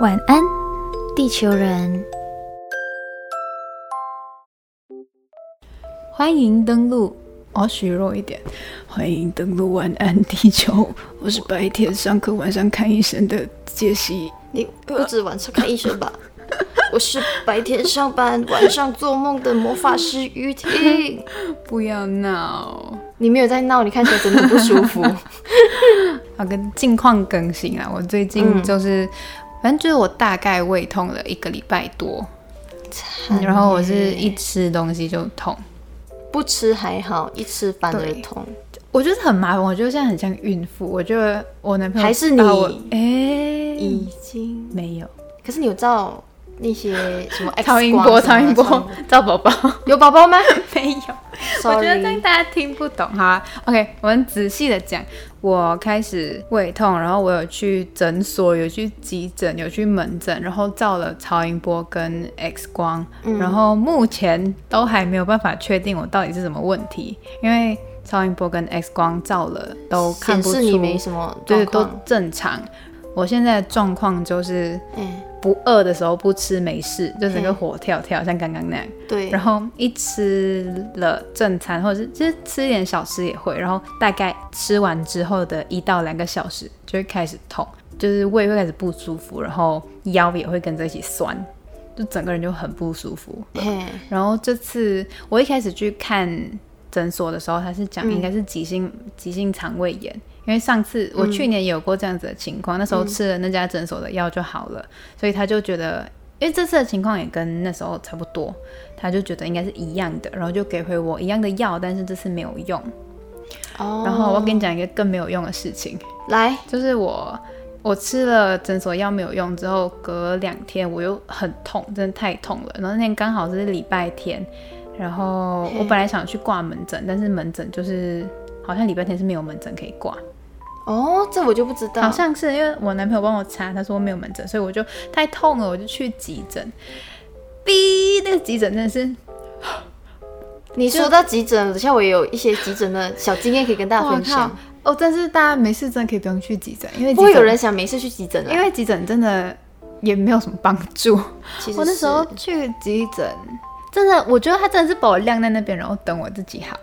晚安，地球人。欢迎登录，我虚弱一点。欢迎登录晚安地球，我是白天上课、晚上看医生的杰西。你不止晚上看医生吧？我是白天上班、晚上做梦的魔法师雨婷。不要闹，你没有在闹，你看起来真的不舒服。好，跟近况更新啊！我最近就是，反正就是我大概胃痛了一个礼拜多，然后我是一吃东西就痛。不吃还好，一吃反而痛。我觉得很麻烦，我觉得现在很像孕妇。我觉得我男朋友还是你哎、已经，没有可是你有照那些什么 超音波，超音波照 宝宝 有宝宝吗没有。我觉得这样？Sorry，大家听不懂哈。OK，我们仔细的讲。我开始胃痛，然后我有去诊所，有去急诊，有去门诊，然后照了超音波跟 X 光，嗯然后目前都还没有办法确定我到底是什么问题，因为超音波跟 X 光照了都看不出，你没什么对，都。正常。我现在的状况就是嗯，不饿的时候不吃没事，就整个嗯火跳跳，像刚刚那样。对。然后一吃了正餐，或者是就是吃一点小吃也会，然后大概吃完之后的一到两个小时就会开始痛，就是胃会开始不舒服，然后腰也会跟着一起酸，就整个人就很不舒服。嘿，然后这次我一开始去看诊所的时候，他是讲应该是急性、急性肠胃炎，因为上次我去年也有过这样子的情况，那时候吃了那家诊所的药就好了，所以他就觉得，因为这次的情况也跟那时候差不多，他就觉得应该是一样的，然后就给回我一样的药，但是这次没有用。哦。然后我跟你讲一个更没有用的事情，来，就是我我吃了诊所药没有用之后，隔两天我又很痛，真的太痛了。然后那天刚好是礼拜天，然后我本来想去挂门诊，但是门诊就是好像礼拜天是没有门诊可以挂，哦，这我就不知道。好像是因为我男朋友帮我查，他说没有门诊，所以我就太痛了，我就去急诊。逼，那个急诊真的是 你说到急诊，等下我也有一些急诊的小经验可以跟大家分享。哦！但是大家没事真的可以不用去急诊，因为不会有人想没事去急诊啊，因为急诊真的也没有什么帮助。其实我那时候去急诊，真的，我觉得他真的是把我晾在那边，然后等我自己好。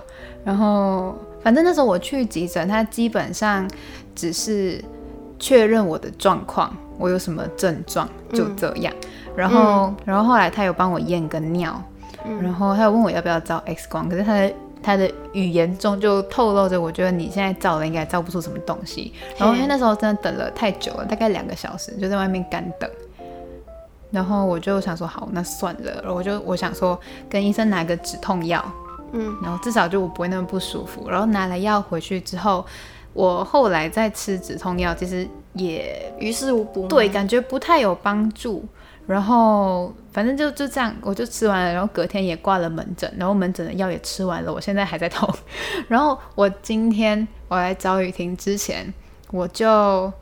然后反正那时候我去急诊，他基本上只是确认我的状况，我有什么症状，就这样。然后，然后后来他有帮我验个尿，然后他有问我要不要照 X 光，可是他的他的语言中就透露着，我觉得你现在照了应该照不出什么东西。然后因为那时候真的等了太久了，大概两个小时，就在外面干等。然后我就想说，好，那算了。然后我就我想说，跟医生拿个止痛药，嗯，然后至少就我不会那么不舒服。然后拿了药回去之后，我后来再吃止痛药，其实也于事无补。对，感觉不太有帮助。然后反正就就这样，我就吃完了，然后隔天也挂了门诊，然后门诊的药也吃完了，我现在还在痛。然后我今天我来找雨婷之前，我就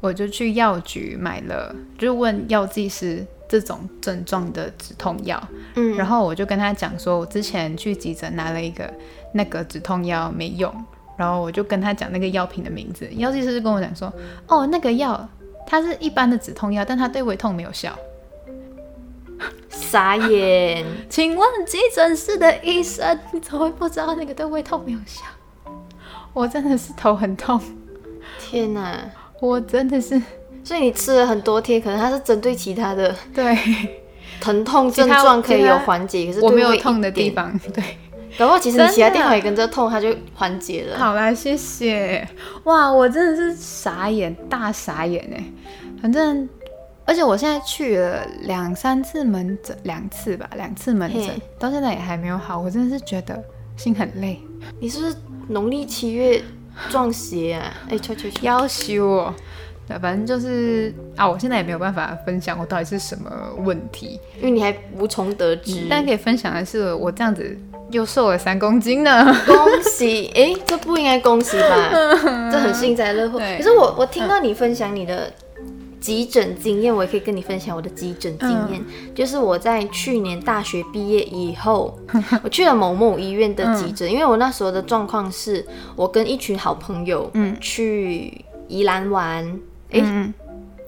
我就去药局买了，就问药剂师这种症状的止痛药，嗯，然后我就跟他讲说，我之前去急诊拿了一个那个止痛药没用，然后我就跟他讲那个药品的名字，药剂师就跟我讲说，哦，那个药它是一般的止痛药，但它对胃痛没有效。傻眼。请问急诊室的医生你怎么会不知道那个对胃痛没有效？我真的是头很痛，天哪！我真的是所以你吃了很多天，可能它是针对其他的对疼痛症状可以有缓解，可是我没有痛的地，方，对。搞不好其实你其他地方也跟着痛，它就缓解了。好啦，谢谢。哇，我真的是傻眼，大傻眼哎！反正，而且我现在去了两三次门诊，两次吧，两次门诊，到现在也还没有好。我真的是觉得心很累，你是不是农历七月撞邪啊？哎，去去去！要修哦。对，反正就是啊，我现在也没有办法分享我到底是什么问题，因为你还无从得知。但可以分享的是，我这样子又瘦了三公斤呢。恭喜！哎，这不应该恭喜吧？这很幸灾乐祸。可是我我听到你分享你的急诊经验，我也可以跟你分享我的急诊经验。就是我在去年大学毕业以后，我去了某某医院的急诊，因为我那时候的状况是我跟一群好朋友，嗯去宜兰玩。哎、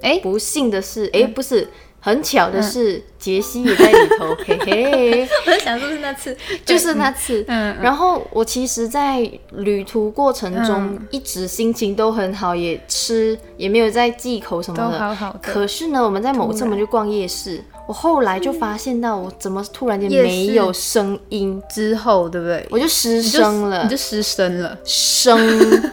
欸哎不幸的是，哎、不是，很巧的是，杰西也在里头，嘿嘿，我在想是不是那次，就是那次。嗯，然后我其实，在旅途过程中，嗯。一直心情都很好，也吃也没有在忌口什么都的。好好的。可是呢，我们在某次我们去逛夜市，我后来就发现到，我怎么突然间没有声音，之后对不对？我就失声了你就。失声了。声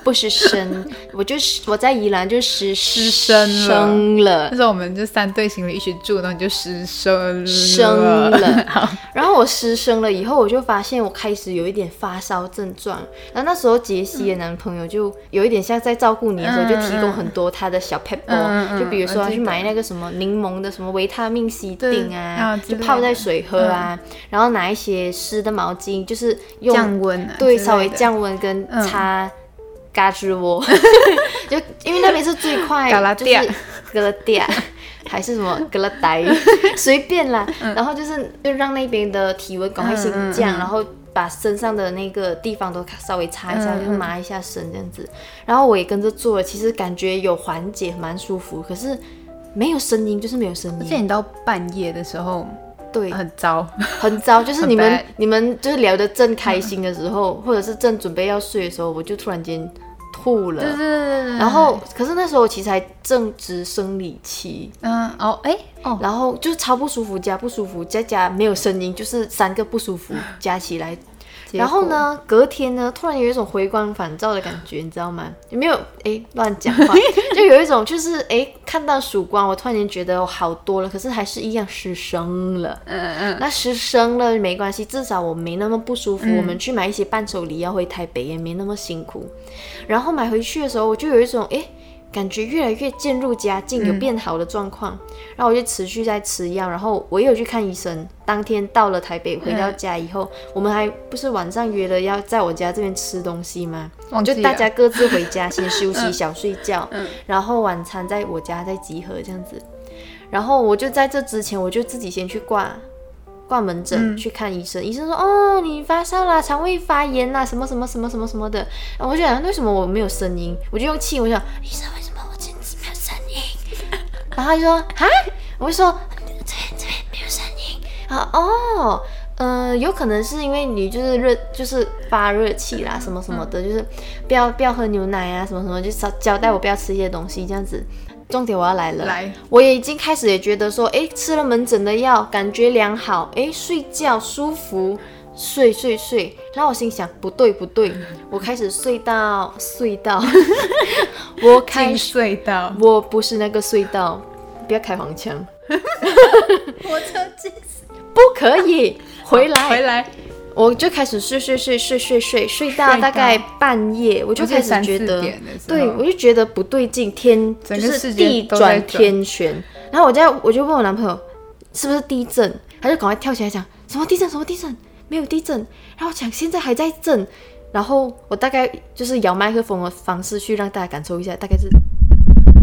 不是声，我就是我在宜兰就失失声了声了那，时候我们就三对情侣一起住，然后你就失声生了，然后我失声了以后，我就发现我开始有一点发烧症状。然后那时候杰西的男朋友就有一点像在照顾你的时候，嗯就提供很多他的小 pepper，、嗯嗯就比如说我记得要去买那个什么柠檬的什么维他命 C 对锭啊就泡在水喝啊，然后拿一些湿的毛巾，就是用降温啊，对，稍微。降温跟嗯。擦嘎吱窝，就因为那边是最快，嘎啦就是嗲。格拉嗲，还是什么格拉呆，随便啦。然后就是就让那边的体温赶快先降，嗯然后把身上的那个地方都稍微擦一下，嗯就是麻一下身这样子。然后我也跟着做了，其实感觉有缓解，蛮舒服。可是没有声音，就是没有声音，而且你到半夜的时候对，很糟，很糟，就是你们 你们就是聊得正开心的时候，或者是正准备要睡的时候，我就突然间吐了。对对对对。然后，可是那时候我其实还正值生理期，嗯哦哎哦，然后就是超不舒服加不舒服，加加没有声音，就是三个不舒服加起来。结然后？呢，隔天呢，突然有一种回光返照的感觉，你知道吗？有没有？哎，乱讲话，就有一种就是哎，看到曙光，我突然间觉得我好多了，可是还是一样失声了。嗯嗯那失声了没关系，至少我没那么不舒服。嗯我们去买一些伴手礼要回台北也没那么辛苦。然后买回去的时候，我就有一种诶，感觉越来越渐入佳境，有变好的状况。然后我就持续在吃药，然后我也有去看医生。当天到了台北，回到家以后，我们还不是晚上约了要在我家这边吃东西吗？就大家各自回家先休息、小睡觉，嗯然后晚餐在我家再集合这样子。然后我就在这之前，我就自己先去挂挂门诊、去看医生。医生说：“哦，你发烧啦，肠胃发炎啦，什么什么什么什么什么的。”然后我就想，为什么我没有声音？我就用气，我想，医生为什么我 这样子没有声音？然后他就说：“啊，我就说这边这边没有声音。”啊哦。呃，有可能是因为你就是热，就是发热气啦，什么什么的，就是不要不要喝牛奶啊，什么什么，就交交代我不要吃一些东西这样子。重点我要来了，来，我也已经开始也觉得说，哎，吃了门诊的药，感觉良好，哎，睡觉舒服，睡睡睡。然后我心想，不对不对，我开始睡到隧道，我开始，隧道，我不是那个隧道，不要开黄腔，火车进不可以回来。回来，我就开始睡睡睡睡睡睡睡到大概半夜，我就开始觉得，对我就觉得不对劲，天就是地转转。天旋。然后我就我就问我男朋友是不是地震，他就赶快跳起来讲什么地震什么地震，没有地震。然后我讲现在还在震，然后我大概就是摇麦克风的方式去让大家感受一下，大概是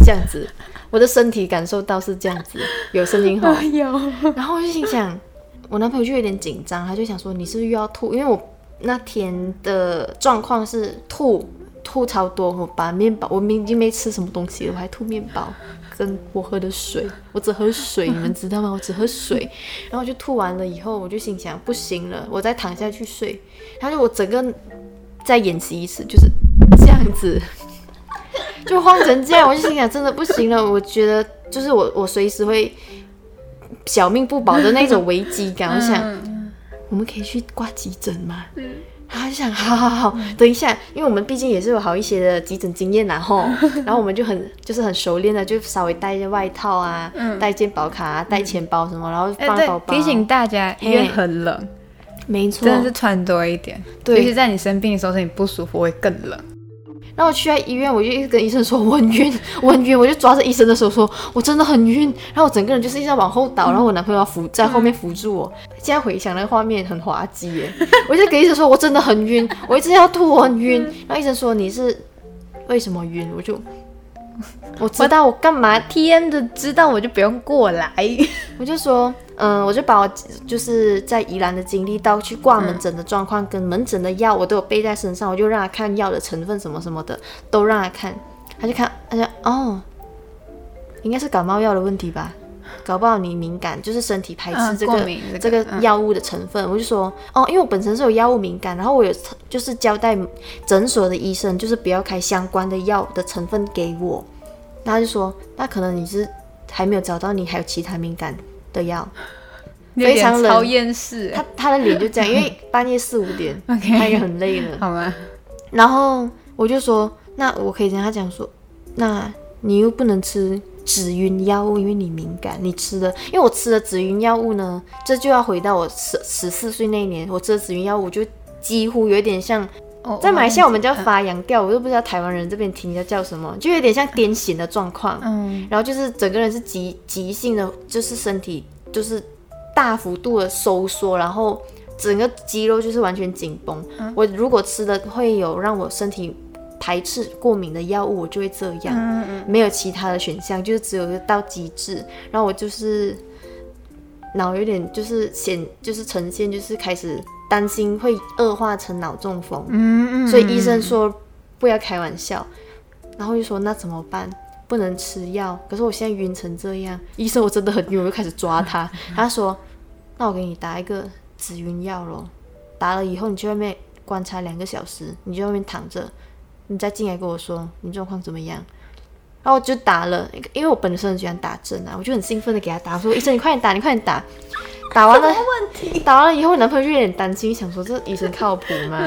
这样子，我的身体感受到是这样子，有声音哈。有，然后我就心想，我男朋友就有点紧张，他就想说你是不是又要吐？因为我那天的状况是吐吐超多，我把面包我明明没吃什么东西，我还吐面包，跟我喝的水，我只喝水，你们知道吗？我只喝水，然后就吐完了以后，我就心想不行了，我再躺下去睡，然后就我整个再演习一次，就是这样子。就慌成这样，我就心想真的不行了。我觉得就是我我随时会小命不保的那种危机感。我想嗯我们可以去挂急诊吗？然后就想，好好好，等一下，因为我们毕竟也是有好一些的急诊经验然后，然后我们就很就是很熟练的，就稍微带一些外套啊，带健保卡啊，带钱包什么，然后放包，包。提醒大家，医院很冷，没错，真的是穿多一点，对尤其在你生病的时候，身体不舒服会更冷。然后我去到医院，我就一直跟医生说我很晕，我很晕，我就抓着医生的手说，我真的很晕。然后我整个人就是一直在往后倒，然后我男朋友要扶在后面扶住我。现在回想那个画面很滑稽耶，我就跟医生说我真的很晕，我一直要吐，我很晕。然后医生说你是为什么晕？我就我知道我干嘛 TM 的知道我就不用过来，我就说，嗯，我就把我就是在宜兰的经历到去挂门诊的状况，跟门诊的药我都有背在身上，我就让他看药的成分什么什么的，都让他看，他就看，他就哦，应该是感冒药的问题吧，搞不好你敏感，就是身体排斥嗯这个、这这个药物的成分。我就说哦，因为我本身是有药物敏感，然后我有就是交代诊所的医生，就是不要开相关的药的成分给我。那他就说，那可能你是还没有找到你还有其他敏感的药。非常冷超厌世，他他的脸就这样，因为半夜四五点他也很累了。好吗？然后我就说，那我可以跟他讲说，那你又不能吃止晕药物，因为你敏感，你吃的，因为我吃的止晕药物呢，这就要回到我十十四岁那一年，我吃的止晕药物就几乎有点像，哦在马来西亚我们叫嗯发扬调，我都不知道台湾人这边听叫叫什么，就有点像癫痫的状况。嗯然后就是整个人是急急性的，就是身体就是大幅度的收缩，然后整个肌肉就是完全紧绷。我如果吃的会有让我身体排斥过敏的药物，我就会这样，嗯嗯没有其他的选项，就是只有到极致。然后我就是脑有点就是显就是呈现就是开始担心会恶化成脑中风。嗯嗯，所以医生说不要开玩笑，然后就说那怎么办？不能吃药，可是我现在晕成这样，医生我真的很晕，我就开始抓他。他说，那我给你打一个止晕药咯，打了以后你去外面观察两个小时，你就外面躺着，你再进来跟我说你状况怎么样。然后我就打了，因为我本身很喜欢打针啊，我就很兴奋的给他打，我说医生你快点打，你快点打。打完了，打完了以后，我男朋友就有点担心，想说这医生靠谱吗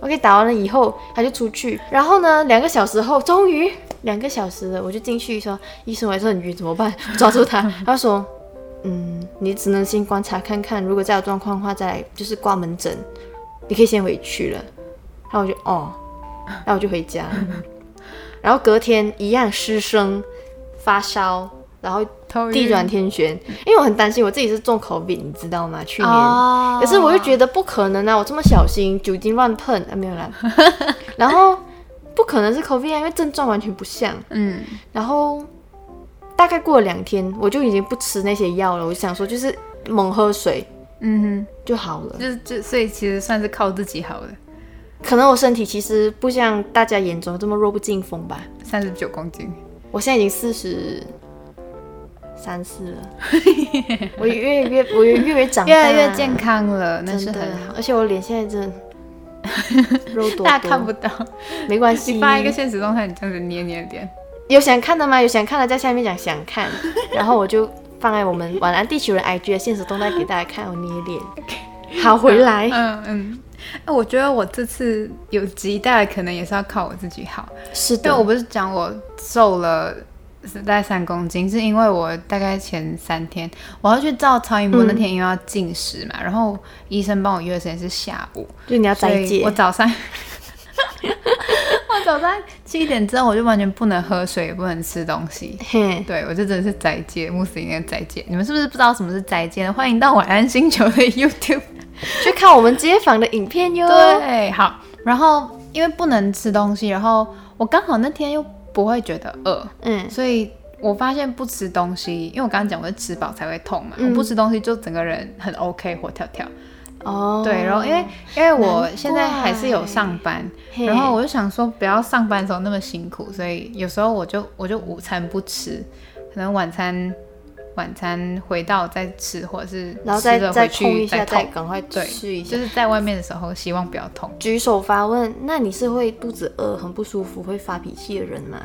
？OK，打完了以后，他就出去，然后呢，两个小时后，终于两个小时了，我就进去说，医生我还是很晕，怎么办？抓住他，他说，嗯，你只能先观察看看，如果再有状况的话，再来就是挂门诊，你可以先回去了。然后我就哦，然后我就回家，然后隔天一样失声发烧，然后地转天旋，因为我很担心我自己是中 COVID，你知道吗？去年，哦可是我又觉得不可能啊，我这么小心，酒精乱喷啊，没有啦。然后不可能是 COVID 啊，因为症状完全不像。嗯然后大概过了两天，我就已经不吃那些药了，我就想说就是猛喝水嗯哼就好了，。就是就所以其实算是靠自己好了，可能我身体其实不像大家眼中这么弱不禁风吧。三十九公斤，我现在已经四十三四了，我越越我越越长大，越来越健康了，那是真的很好。而且我脸现在真的 肉多多，大家看不到，没关系。你发一个现实动态，你这样子捏捏脸，有想看的吗？有想看的在下面讲想看，然后我就放在我们晚安地球人 IG 的现实动态给大家看我捏脸。好，回来。嗯嗯。哎，我觉得我这次有极大的可能也是要靠我自己好，是的，但我不是讲我瘦了大概三公斤，是因为我大概前三天我要去照超音波，那天因为要进食嘛，然后医生帮我约的时间是下午，就你要所以斋戒我，早上，我早上七点之后我就完全不能喝水，也不能吃东西。嘿，对，我就真的是斋戒，穆斯林的斋戒。你们是不是不知道什么是斋戒呢？欢迎到晚安星球的 YouTube。去看我们街坊的影片哟。对，好。然后因为不能吃东西，然后我刚好那天又不会觉得饿，嗯，所以我发现不吃东西，因为我刚刚讲我是吃饱才会痛嘛，嗯。我不吃东西就整个人很 OK，活跳跳。哦，对，然后因为因为我难现在还是有上班，然后我就想说不要上班的时候那么辛苦，所以有时候我就我就午餐不吃，可能晚餐晚餐回到再吃，或者是然后再再吃了回去冲一下，再痛。赶快，吃一下就。是在外面的时候，希望不要痛。举手发问，那你是会肚子饿、很不舒服、会发脾气的人吗？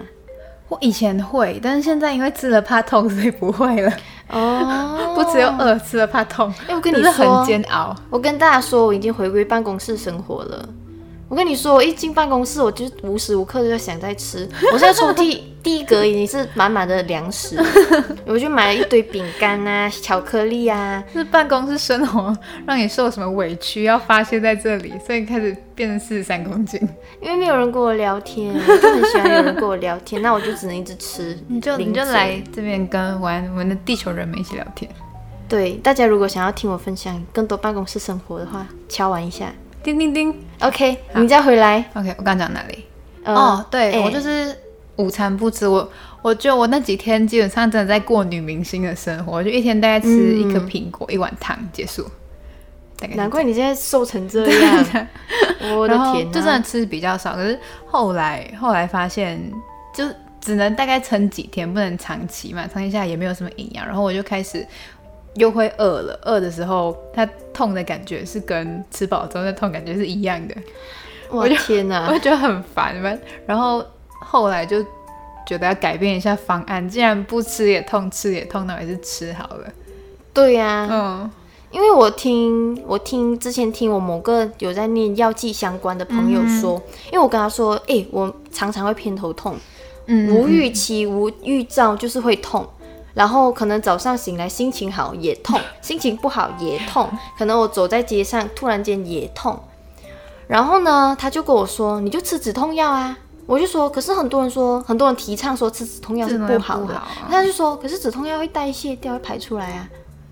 我以前会，但是现在因为吃了怕痛，所以不会了。哦，不只有饿，吃了怕痛。哎，我跟你是说，很煎熬。我跟大家说，我已经回归办公室生活了。我跟你说，我一进办公室，我就无时无刻都在想在吃。我现在抽屉第一格已经是满满的粮食，我就买了一堆饼干啊、巧克力啊。是办公室生活让你受什么委屈，要发泄在这里，所以开始变成四十三公斤。因为没有人跟我聊天，我就很喜欢有人跟我聊天，那我就只能一直吃。你就你就来这边跟玩我们的地球人们一起聊天。对大家，如果想要听我分享更多办公室生活的话，敲完一下。叮叮叮。OK，你再回来。OK，我刚讲哪里？呃哦，对、哎我就是午餐不吃。我我就我那几天基本上真的在过女明星的生活，就一天大概吃一颗苹果、一碗汤结束。大概难怪你现在瘦成这样，我的天、啊！就真的吃比较少，可是后来后来发现，就只能大概撑几天，不能长期嘛，长期下来也没有什么营养。然后我就开始又会饿了，饿的时候它痛的感觉是跟吃饱之后的痛感觉是一样的，我的天哪、我就觉得很烦嘛。然后后来就觉得要改变一下方案，既然不吃也痛，吃也痛，那我还是吃好了。对呀、嗯因为我听我听之前听我某个有在念药剂相关的朋友说，因为我跟他说，哎、我常常会偏头痛，嗯无预期无预兆就是会痛。然后可能早上醒来心情好也痛，心情不好也痛，可能我走在街上突然间也痛。然后呢，他就跟我说，你就吃止痛药啊。我就说，可是很多人说，很多人提倡说吃止痛药是不好的。好啊他就说，可是止痛药会代谢掉，会排出来啊。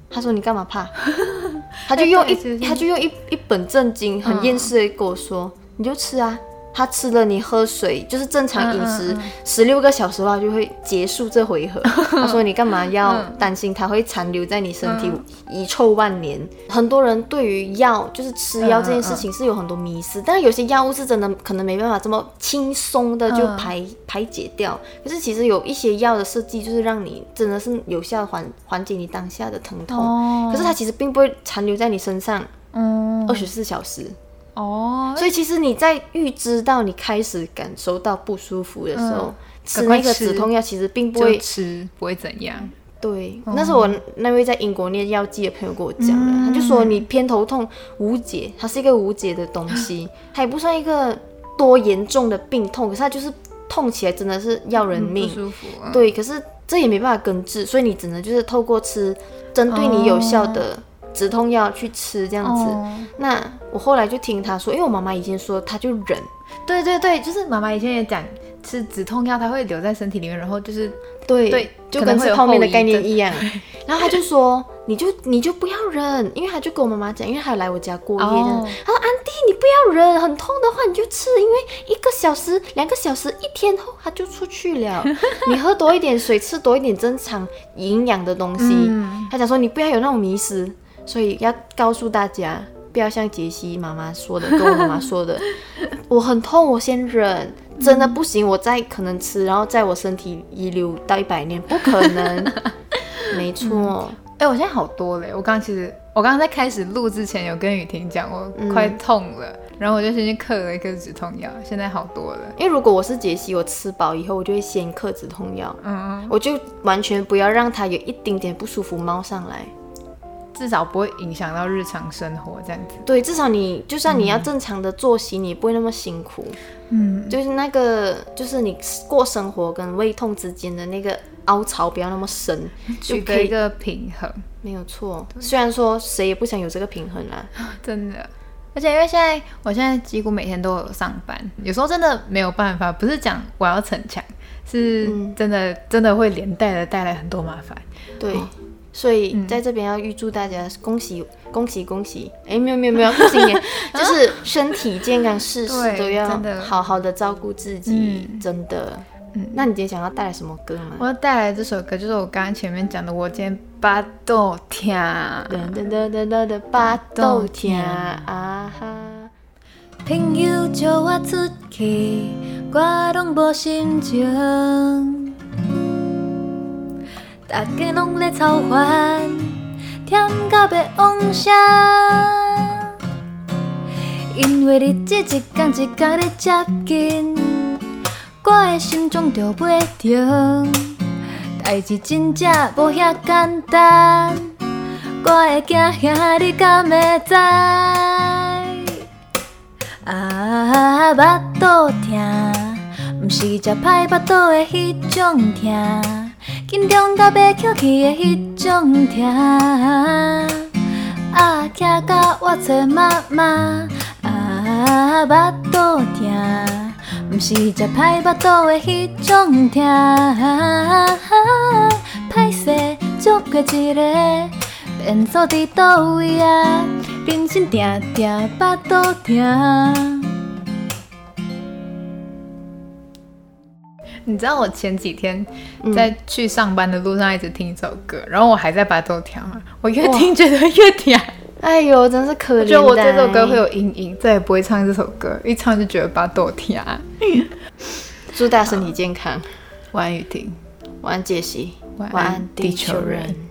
他说你干嘛怕？他就用一他就用一一本正经很厌世的跟我说，你就吃啊。他吃了，你喝水就是正常饮食嗯嗯，十六个小时的话就会结束这回合。他说你干嘛要担心它会残留在你身体遗臭万年？很多人对于药就是吃药这件事情是有很多迷思，但是有些药物是真的可能没办法这么轻松的就嗯排、排解掉。可是其实有一些药的设计就是让你真的是有效缓缓解你当下的疼痛，哦可是它其实并不会残留在你身上嗯二十四小时。哦，所以其实你在预知到你开始感受到不舒服的时候，嗯吃吃那个止痛药其实并不会吃不会怎样。对。那是我那位在英国念药剂的朋友跟我讲的，他就说你偏头痛无解，它是一个无解的东西，它也不算一个多严重的病痛，可是它就是痛起来真的是要人命。不舒服。啊对，可是这也没办法根治，所以你只能就是透过吃针对你有效的止痛药去吃这样子。哦那我后来就听他说，因为我妈妈以前说，她就忍。对对对，就是妈妈以前也讲，吃止痛药它会留在身体里面，然后就是对对就跟吃泡面的概念一样。然后他就说，你就你就不要忍，因为他就跟我妈妈讲，因为他有来我家过夜他说安迪，你不要忍，很痛的话你就吃，因为一个小时、两个小时、一天后它就出去了。你喝多一点水，吃多一点正常营养的东西。嗯他讲说你不要有那种迷失，所以要告诉大家。不要像杰西妈妈说的，跟我妈妈说的，我很痛，我先忍，真的不行，我再可能吃，然后在我身体遗留到一百年，不可能。没错，哎、我现在好多了。我刚刚其实我刚刚在开始录之前有跟雨婷讲，我快痛了，然后我就先去嗑了一颗止痛药，现在好多了。因为如果我是杰西，我吃饱以后，我就会先嗑止痛药，嗯，我就完全不要让它有一丁点不舒服冒上来。至少不会影响到日常生活这样子。对，至少你就算你要正常的作息，你也不会那么辛苦。嗯，就是那个，就是你过生活跟胃痛之间的那个凹槽不要那么深，就可以取得一个平衡，没有错。虽然说谁也不想有这个平衡啦，真的。而且因为现在，我现在几乎每天都有上班，有时候真的没有办法，不是讲我要逞强，是真的、真的会连带的带来很多麻烦。对。所以在这边要预祝大家恭喜恭喜恭喜！哎，没有没有没有，恭喜你，就是身体健康，事事都要好好的照顾自己，真的。那你今天想要带来什么歌吗？我要带来这首歌，就是我刚刚前面讲的，我今天巴豆听。噔噔噔噔噔噔，巴豆听啊哈！朋友叫我出去，我拢无心情。大家拢咧操烦，忝到要妄想。因为日子一天一天在接近，我的心中就袂停。代志真正无遐简单，我会惊吓你敢会知？啊，巴肚痛，毋是食歹巴肚的迄种痛，紧张到要翘起的迄种痛。啊，徛到我找妈妈，啊，巴肚痛，毋是食歹巴肚的迄种痛。歹势捉过一个，变做伫倒位啊？人生定定巴肚痛。你知道我前几天在去上班的路上一直听一首歌，然后我还在把豆听啊，我越听觉得越甜。哎呦，真是可怜就。我觉得我这首歌会有阴影，再也不会唱这首歌，一唱就觉得把豆甜。祝大家身体健康。晚安雨婷，晚安杰西，晚安地球人。